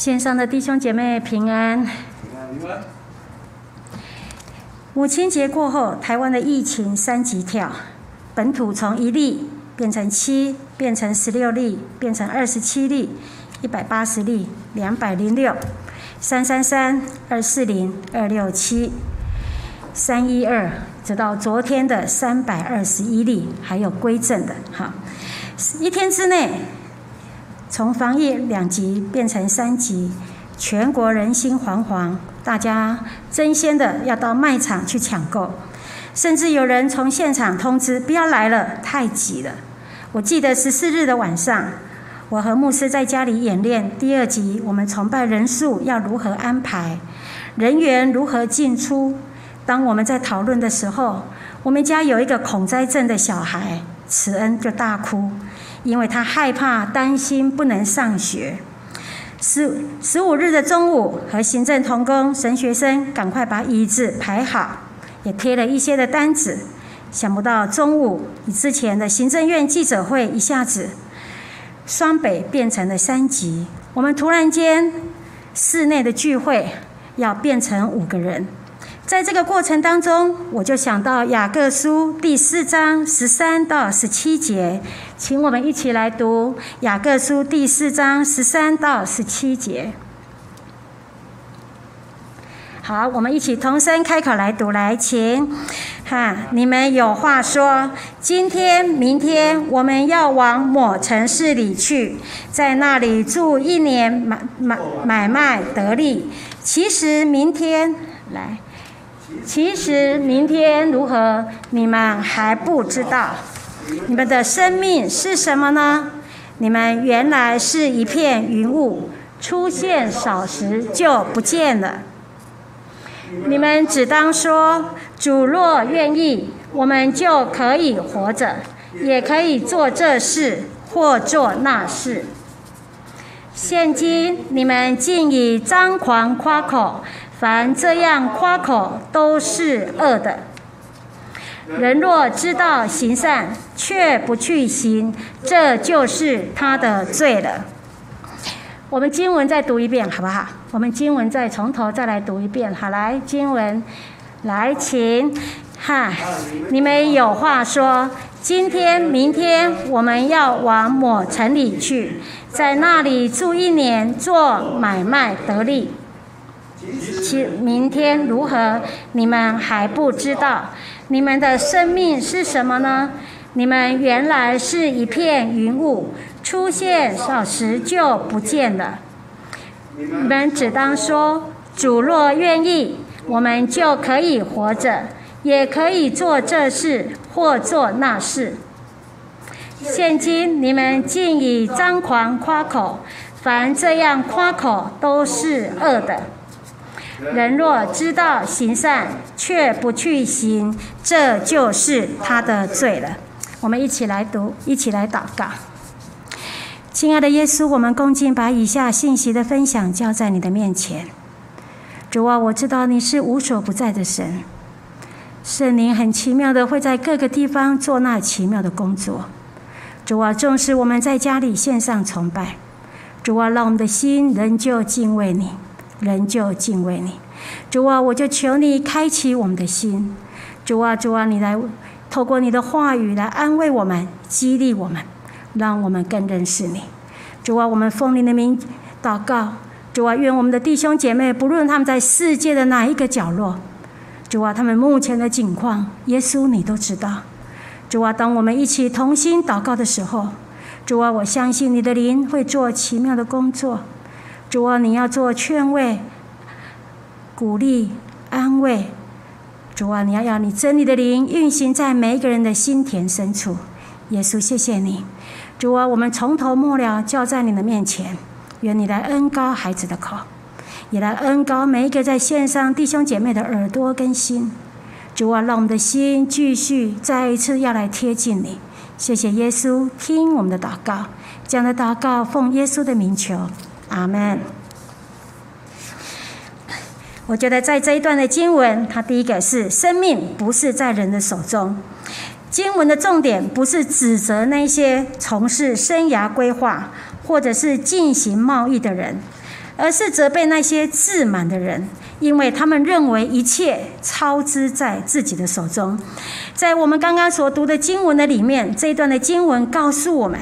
线上的弟兄姐妹平安。母亲节过后，台湾的疫情三级跳，本土从一例变成七，变成十六例，变成二十七例，一百八十例，两百零六，三三三，二四零，二六七，三一二，直到昨天的三百二十一例，还有归正的，哈，一天之内。从防疫两级变成三级，全国人心惶惶，大家争先的要到卖场去抢购，甚至有人从现场通知不要来了，太挤了。我记得十四日的晚上，我和牧师在家里演练第二集，我们崇拜人数要如何安排，人员如何进出。当我们在讨论的时候，我们家有一个恐灾症的小孩，慈恩就大哭。因为他害怕、担心不能上学。十十五日的中午，和行政同工、神学生赶快把椅子排好，也贴了一些的单子。想不到中午，以之前的行政院记者会一下子双北变成了三级。我们突然间室内的聚会要变成五个人。在这个过程当中，我就想到雅各书第四章十三到十七节，请我们一起来读雅各书第四章十三到十七节。好，我们一起同声开口来读，来，请哈，你们有话说。今天、明天，我们要往某城市里去，在那里住一年，买买买卖得利。其实明天来。其实明天如何，你们还不知道。你们的生命是什么呢？你们原来是一片云雾，出现少时就不见了。你们只当说：主若愿意，我们就可以活着，也可以做这事或做那事。现今你们竟以张狂夸口。凡这样夸口都是恶的。人若知道行善，却不去行，这就是他的罪了。我们经文再读一遍，好不好？我们经文再从头再来读一遍。好，来经文，来，请哈，你们有话说。今天、明天我们要往某城里去，在那里住一年，做买卖得利。其明天如何？你们还不知道。你们的生命是什么呢？你们原来是一片云雾，出现少时就不见了。你们只当说：主若愿意，我们就可以活着，也可以做这事或做那事。现今你们竟以张狂夸口，凡这样夸口都是恶的。人若知道行善，却不去行，这就是他的罪了。我们一起来读，一起来祷告。亲爱的耶稣，我们恭敬把以下信息的分享交在你的面前。主啊，我知道你是无所不在的神，圣灵很奇妙的会在各个地方做那奇妙的工作。主啊，重视我们在家里献上崇拜。主啊，让我们的心仍旧敬畏你。人就敬畏你，主啊，我就求你开启我们的心，主啊，主啊，你来透过你的话语来安慰我们，激励我们，让我们更认识你。主啊，我们奉你的名祷告，主啊，愿我们的弟兄姐妹，不论他们在世界的哪一个角落，主啊，他们目前的境况，耶稣你都知道。主啊，当我们一起同心祷告的时候，主啊，我相信你的灵会做奇妙的工作。主啊，你要做劝慰、鼓励、安慰。主啊，你要让你真理的灵运行在每一个人的心田深处。耶稣，谢谢你。主啊，我们从头末了就在你的面前，愿你来恩高孩子的口，也来恩高每一个在线上弟兄姐妹的耳朵跟心。主啊，让我们的心继续再一次要来贴近你。谢谢耶稣，听我们的祷告，这样的祷告奉耶稣的名求。阿门。我觉得在这一段的经文，它第一个是生命不是在人的手中。经文的重点不是指责那些从事生涯规划或者是进行贸易的人，而是责备那些自满的人，因为他们认为一切操之在自己的手中。在我们刚刚所读的经文的里面，这一段的经文告诉我们：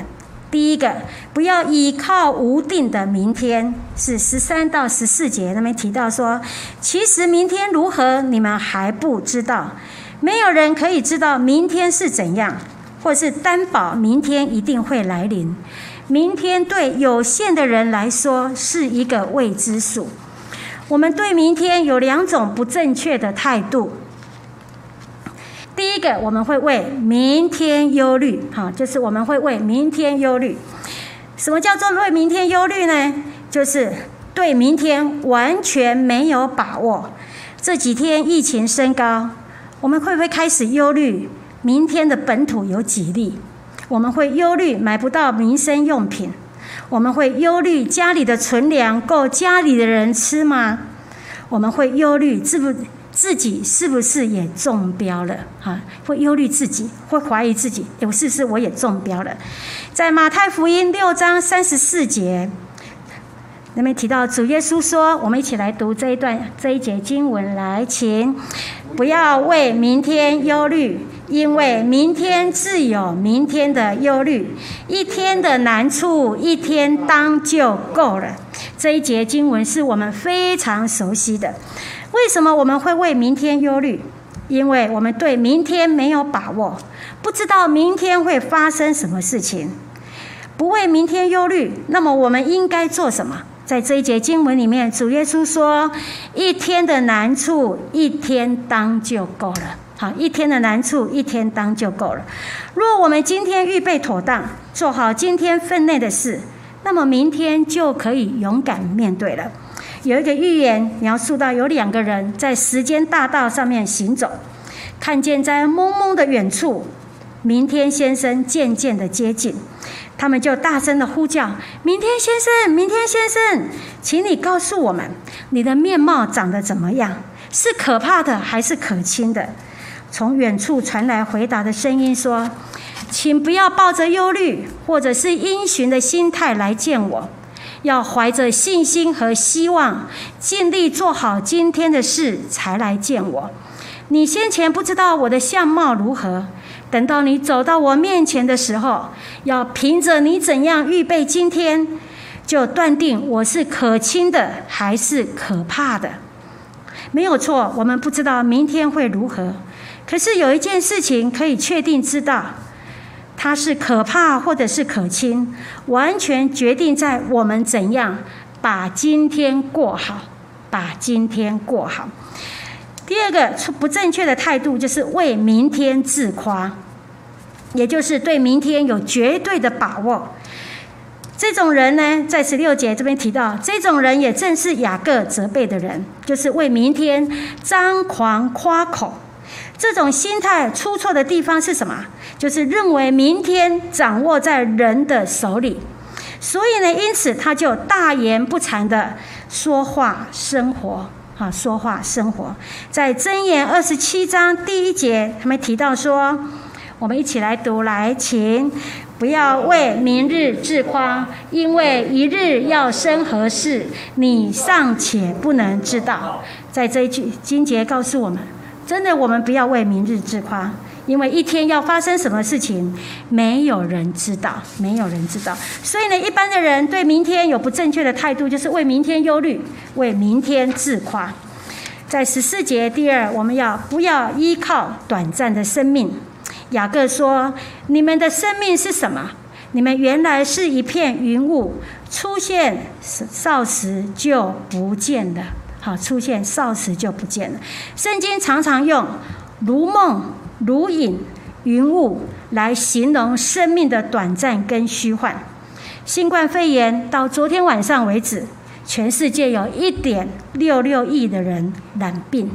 第一个，不要依靠无定的明天，是十三到十四节那边提到说，其实明天如何，你们还不知道，没有人可以知道明天是怎样，或是担保明天一定会来临。明天对有限的人来说是一个未知数。我们对明天有两种不正确的态度。第一个，我们会为明天忧虑，哈，就是我们会为明天忧虑。什么叫做为明天忧虑呢？就是对明天完全没有把握。这几天疫情升高，我们会不会开始忧虑明天的本土有几例？我们会忧虑买不到民生用品，我们会忧虑家里的存粮够家里的人吃吗？我们会忧虑自不自己是不是也中标了？哈，会忧虑自己，会怀疑自己，有是不是我也中标了？在马太福音六章三十四节，那边提到主耶稣说：“我们一起来读这一段这一节经文，来，请不要为明天忧虑。”因为明天自有明天的忧虑，一天的难处一天当就够了。这一节经文是我们非常熟悉的。为什么我们会为明天忧虑？因为我们对明天没有把握，不知道明天会发生什么事情。不为明天忧虑，那么我们应该做什么？在这一节经文里面，主耶稣说：“一天的难处一天当就够了。”好，一天的难处一天当就够了。若我们今天预备妥当，做好今天分内的事，那么明天就可以勇敢面对了。有一个寓言描述到，有两个人在时间大道上面行走，看见在蒙蒙的远处，明天先生渐渐的接近，他们就大声的呼叫：“明天先生，明天先生，请你告诉我们，你的面貌长得怎么样？是可怕的还是可亲的？”从远处传来回答的声音说：“请不要抱着忧虑或者是因循的心态来见我，要怀着信心和希望，尽力做好今天的事才来见我。你先前不知道我的相貌如何，等到你走到我面前的时候，要凭着你怎样预备今天，就断定我是可亲的还是可怕的。没有错，我们不知道明天会如何。”可是有一件事情可以确定知道，它是可怕或者是可亲，完全决定在我们怎样把今天过好，把今天过好。第二个不正确的态度就是为明天自夸，也就是对明天有绝对的把握。这种人呢，在十六节这边提到，这种人也正是雅各责备的人，就是为明天张狂夸口。这种心态出错的地方是什么？就是认为明天掌握在人的手里，所以呢，因此他就大言不惭的说话生活，哈，说话生活。在箴言二十七章第一节，他们提到说，我们一起来读，来，请不要为明日自夸，因为一日要生何事，你尚且不能知道。在这一句经节告诉我们。真的，我们不要为明日自夸，因为一天要发生什么事情，没有人知道，没有人知道。所以呢，一般的人对明天有不正确的态度，就是为明天忧虑，为明天自夸。在十四节第二，我们要不要依靠短暂的生命？雅各说：“你们的生命是什么？你们原来是一片云雾，出现少时就不见了。”好，出现少时就不见了。圣经常常用如梦、如影、云雾来形容生命的短暂跟虚幻。新冠肺炎到昨天晚上为止，全世界有一点六六亿的人染病，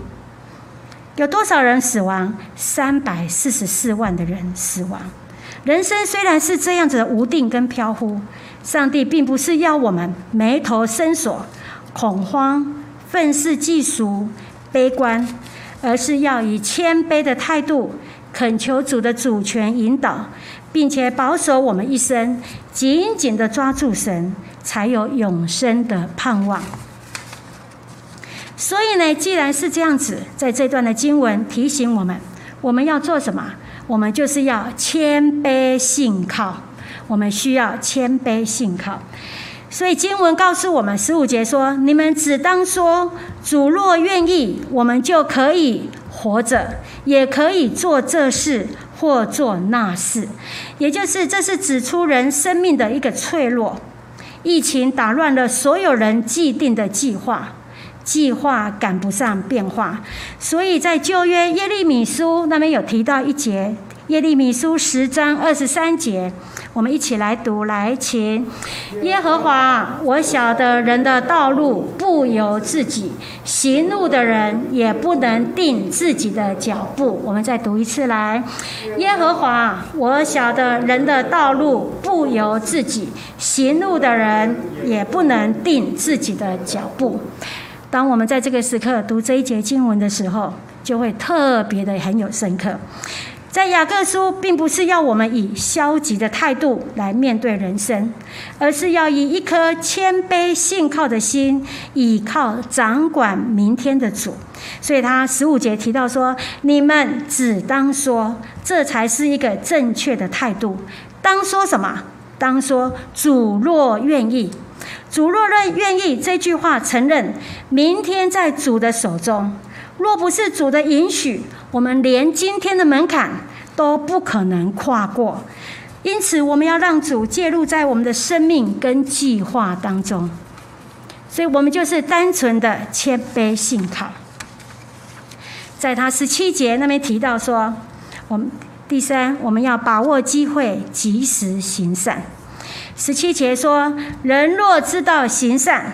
有多少人死亡？三百四十四万的人死亡。人生虽然是这样子的无定跟飘忽，上帝并不是要我们眉头深锁、恐慌。愤世嫉俗、悲观，而是要以谦卑的态度恳求主的主权引导，并且保守我们一生，紧紧的抓住神，才有永生的盼望。所以呢，既然是这样子，在这段的经文提醒我们，我们要做什么？我们就是要谦卑信靠，我们需要谦卑信靠。所以经文告诉我们，十五节说：“你们只当说，主若愿意，我们就可以活着，也可以做这事或做那事。”也就是，这是指出人生命的一个脆弱。疫情打乱了所有人既定的计划。计划赶不上变化，所以在旧约耶利米书那边有提到一节，耶利米书十章二十三节，我们一起来读，来，请耶和华，我晓得人的道路不由自己，行路的人也不能定自己的脚步。我们再读一次，来，耶和华，我晓得人的道路不由自己，行路的人也不能定自己的脚步。当我们在这个时刻读这一节经文的时候，就会特别的很有深刻。在雅各书，并不是要我们以消极的态度来面对人生，而是要以一颗谦卑信靠的心，倚靠掌管明天的主。所以他十五节提到说：“你们只当说，这才是一个正确的态度。当说什么？当说主若愿意。”主若愿愿意这句话承认，明天在主的手中。若不是主的允许，我们连今天的门槛都不可能跨过。因此，我们要让主介入在我们的生命跟计划当中。所以，我们就是单纯的谦卑信靠。在他十七节那边提到说，我们第三，我们要把握机会，及时行善。十七节说：“人若知道行善，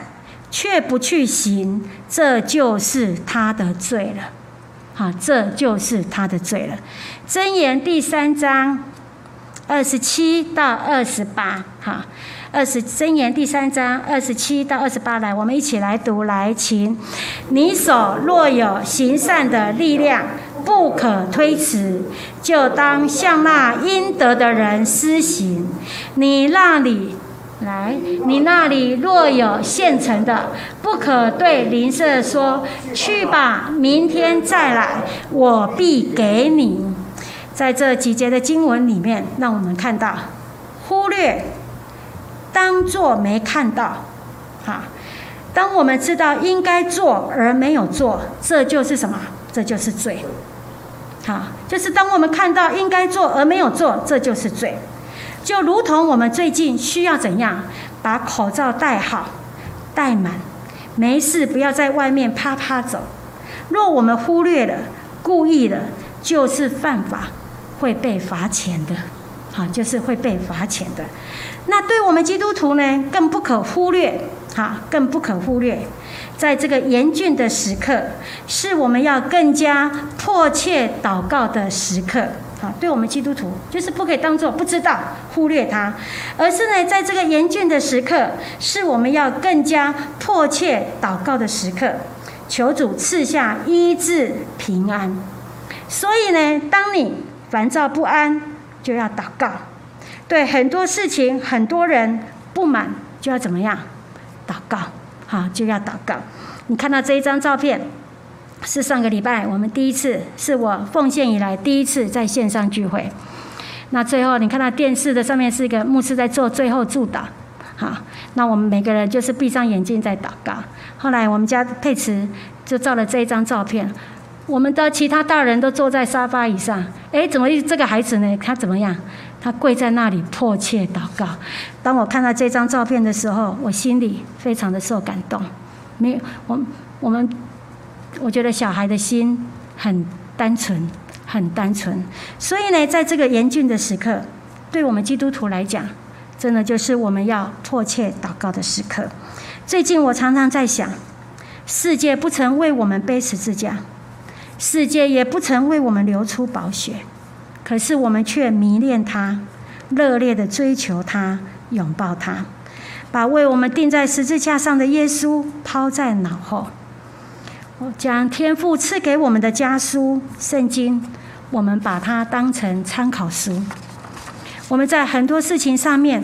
却不去行，这就是他的罪了。好，这就是他的罪了。”箴言第三章二十七到二十八，哈，二十箴言第三章二十七到二十八，来，我们一起来读，来，请你手若有行善的力量。不可推辞，就当向那应得的人施行。你那里来，你那里若有现成的，不可对邻舍说：“去吧，明天再来，我必给你。”在这几节的经文里面，让我们看到忽略，当做没看到。哈，当我们知道应该做而没有做，这就是什么？这就是罪。好，就是当我们看到应该做而没有做，这就是罪。就如同我们最近需要怎样把口罩戴好、戴满，没事不要在外面啪啪走。若我们忽略了、故意了，就是犯法，会被罚钱的。好，就是会被罚钱的。那对我们基督徒呢，更不可忽略。好，更不可忽略。在这个严峻的时刻，是我们要更加迫切祷告的时刻。好，对我们基督徒，就是不可以当做不知道、忽略它，而是呢，在这个严峻的时刻，是我们要更加迫切祷告的时刻，求主赐下医治平安。所以呢，当你烦躁不安，就要祷告；对很多事情、很多人不满，就要怎么样？祷告。好，就要祷告。你看到这一张照片，是上个礼拜我们第一次，是我奉献以来第一次在线上聚会。那最后你看到电视的上面是一个牧师在做最后祝祷。好，那我们每个人就是闭上眼睛在祷告。后来我们家佩慈就照了这一张照片，我们的其他大人都坐在沙发椅上。哎，怎么这个孩子呢？他怎么样？他跪在那里迫切祷告。当我看到这张照片的时候，我心里非常的受感动。没有我，我们我觉得小孩的心很单纯，很单纯。所以呢，在这个严峻的时刻，对我们基督徒来讲，真的就是我们要迫切祷告的时刻。最近我常常在想，世界不曾为我们背十字架，世界也不曾为我们流出宝血。可是我们却迷恋他，热烈的追求他，拥抱他，把为我们钉在十字架上的耶稣抛在脑后。我将天父赐给我们的家书《圣经》，我们把它当成参考书。我们在很多事情上面，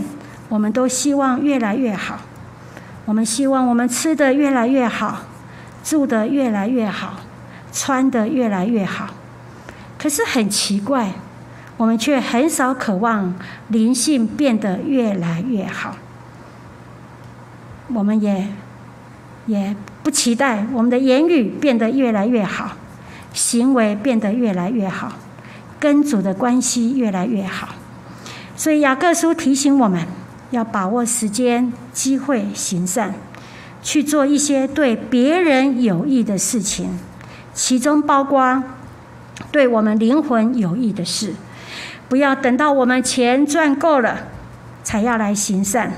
我们都希望越来越好，我们希望我们吃的越来越好，住的越来越好，穿的越来越好。可是很奇怪，我们却很少渴望灵性变得越来越好。我们也也不期待我们的言语变得越来越好，行为变得越来越好，跟主的关系越来越好。所以雅各书提醒我们要把握时间、机会行善，去做一些对别人有益的事情，其中包括对我们灵魂有益的事。不要等到我们钱赚够了才要来行善，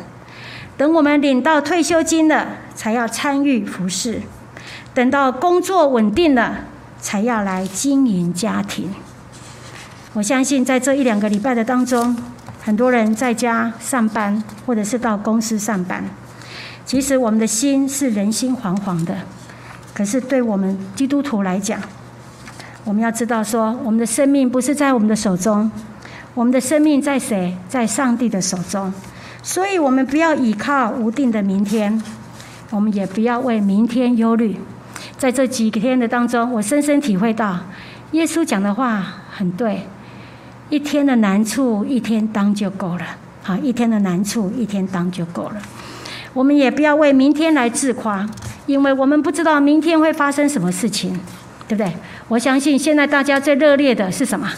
等我们领到退休金了才要参与服侍，等到工作稳定了才要来经营家庭。我相信在这一两个礼拜的当中。很多人在家上班，或者是到公司上班。其实我们的心是人心惶惶的。可是对我们基督徒来讲，我们要知道说，我们的生命不是在我们的手中，我们的生命在谁？在上帝的手中。所以，我们不要依靠无定的明天，我们也不要为明天忧虑。在这几天的当中，我深深体会到，耶稣讲的话很对。一天的难处，一天当就够了。好，一天的难处，一天当就够了。我们也不要为明天来自夸，因为我们不知道明天会发生什么事情，对不对？我相信现在大家最热烈的是什么？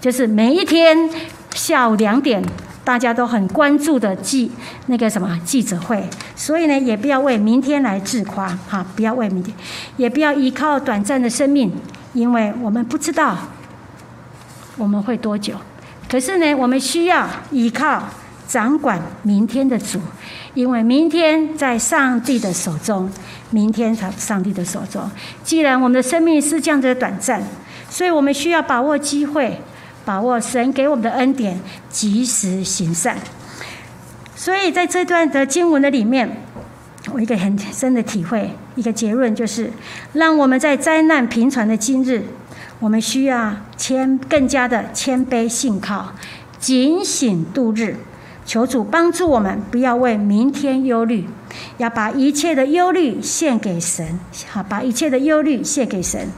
就是每一天下午两点，大家都很关注的记那个什么记者会。所以呢，也不要为明天来自夸，哈，不要为明天，也不要依靠短暂的生命，因为我们不知道。我们会多久？可是呢，我们需要依靠掌管明天的主，因为明天在上帝的手中，明天在上帝的手中。既然我们的生命是这样子的短暂，所以我们需要把握机会，把握神给我们的恩典，及时行善。所以在这段的经文的里面，我一个很深的体会，一个结论就是：让我们在灾难频传的今日。我们需要谦更加的谦卑信靠，警醒度日，求主帮助我们，不要为明天忧虑，要把一切的忧虑献给神，好，把一切的忧虑献给神。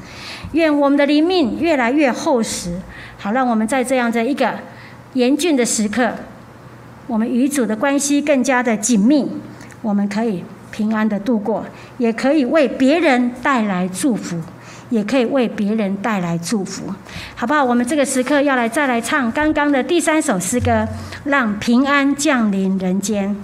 愿我们的灵命越来越厚实，好，让我们在这样的一个严峻的时刻，我们与主的关系更加的紧密，我们可以平安的度过，也可以为别人带来祝福。也可以为别人带来祝福，好不好？我们这个时刻要来再来唱刚刚的第三首诗歌，让平安降临人间。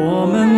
我们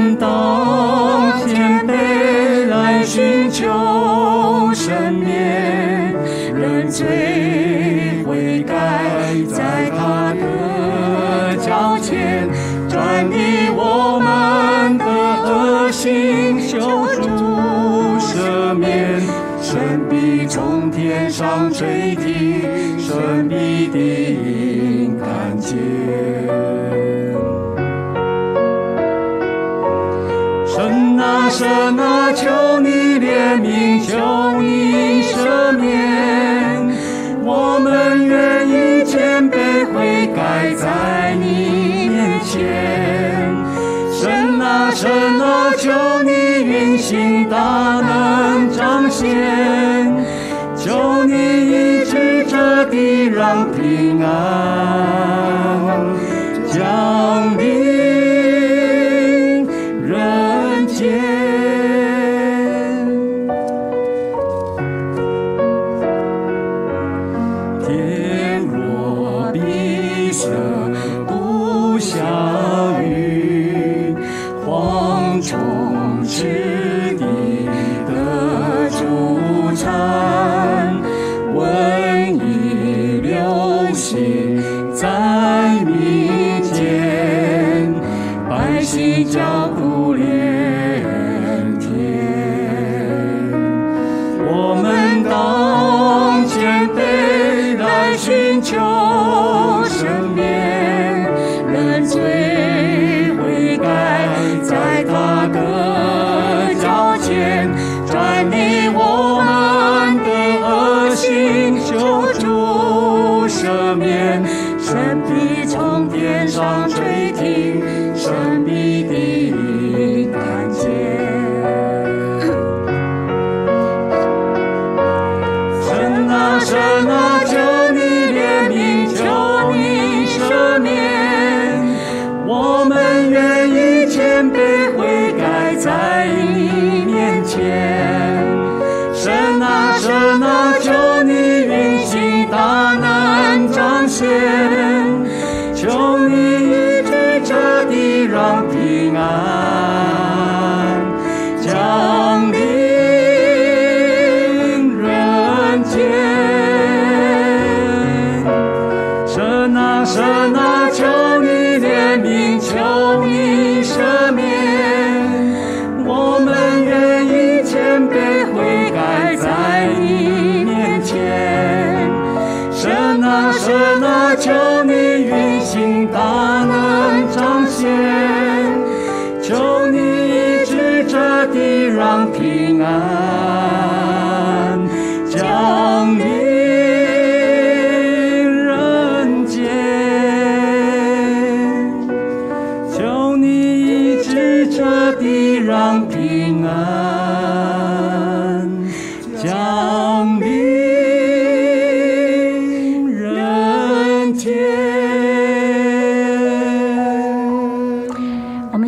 让平安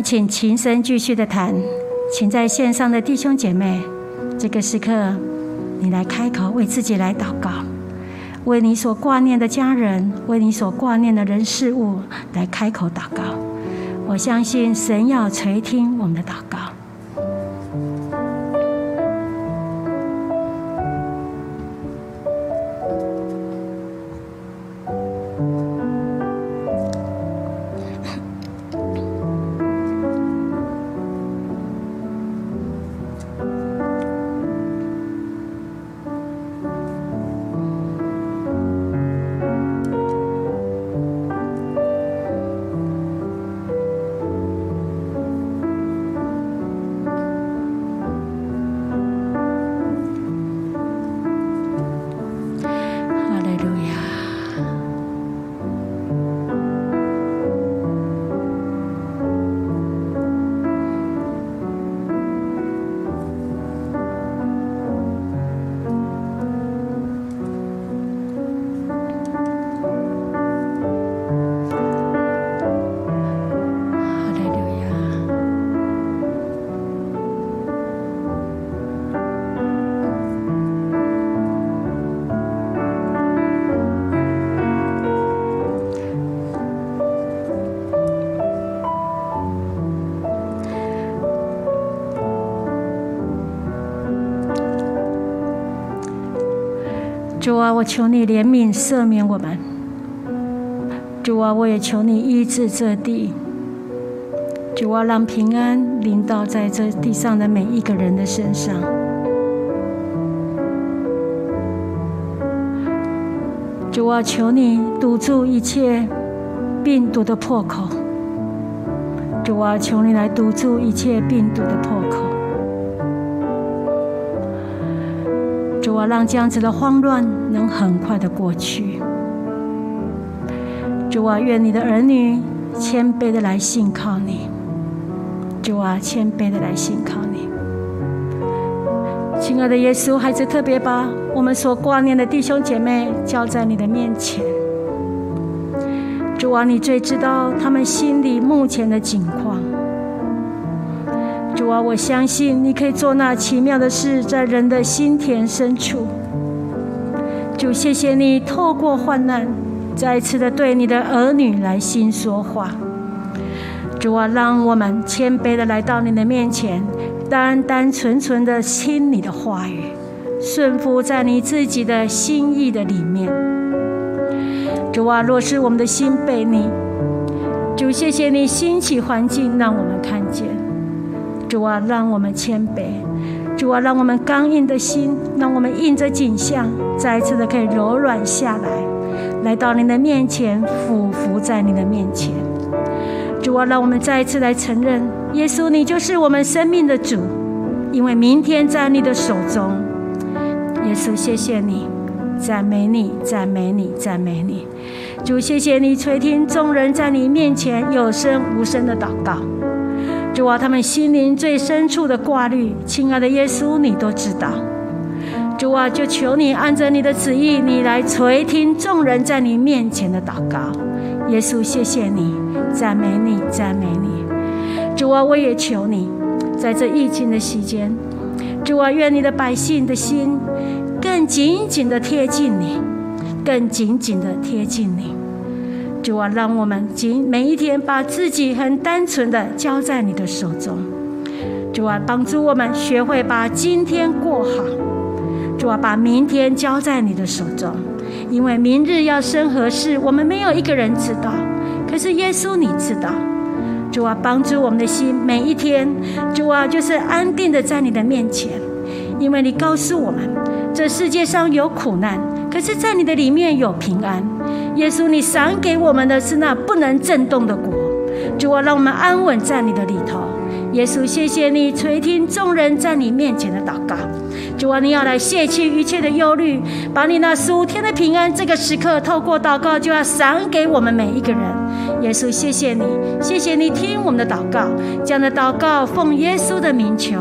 请琴声继续的弹，请在线上的弟兄姐妹，这个时刻，你来开口为自己来祷告，为你所挂念的家人，为你所挂念的人事物来开口祷告。我相信神要垂听我们的祷告。主啊，我求你怜悯赦免我们。主啊，我也求你医治这地。主啊，让平安临到在这地上的每一个人的身上。主啊，求你堵住一切病毒的破口。主啊，求你来堵住一切病毒的破口。我，让这样子的慌乱能很快的过去。主啊，愿你的儿女谦卑的来信靠你。主啊，谦卑的来信靠你。亲爱的耶稣，孩子特别把我们所挂念的弟兄姐妹交在你的面前。主啊，你最知道他们心里目前的境况。主啊，我相信你可以做那奇妙的事，在人的心田深处。主，谢谢你透过患难，再一次的对你的儿女来心说话。主啊，让我们谦卑的来到你的面前，单单纯纯的听你的话语，顺服在你自己的心意的里面。主啊，若是我们的心被你，主谢谢你兴起环境，让我们看见。主啊，让我们谦卑。主啊，让我们刚硬的心，让我们印着景象，再一次的可以柔软下来，来到您的面前，俯伏在您的面前。主啊，让我们再一次来承认，耶稣，你就是我们生命的主，因为明天在你的手中。耶稣，谢谢你，赞美你，赞美你，赞美你。主，谢谢你垂听众人在你面前有声无声的祷告。主啊，他们心灵最深处的挂虑，亲爱的耶稣，你都知道。主啊，就求你按着你的旨意，你来垂听众人在你面前的祷告。耶稣，谢谢你，赞美你，赞美你。主啊，我也求你，在这疫情的期间，主啊，愿你的百姓的心更紧紧的贴近你，更紧紧的贴近你。主啊，让我们今每一天把自己很单纯的交在你的手中。主啊，帮助我们学会把今天过好。主啊，把明天交在你的手中，因为明日要生何事，我们没有一个人知道。可是耶稣你知道。主啊，帮助我们的心每一天，主啊，就是安定的在你的面前，因为你告诉我们，这世界上有苦难，可是在你的里面有平安。耶稣，你赏给我们的是那不能震动的国。主啊，让我们安稳在你的里头。耶稣，谢谢你垂听众人在你面前的祷告。主啊，你要来卸去一切的忧虑，把你那十五天的平安，这个时刻透过祷告就要赏给我们每一个人。耶稣，谢谢你，谢谢你听我们的祷告，这样的祷告奉耶稣的名求，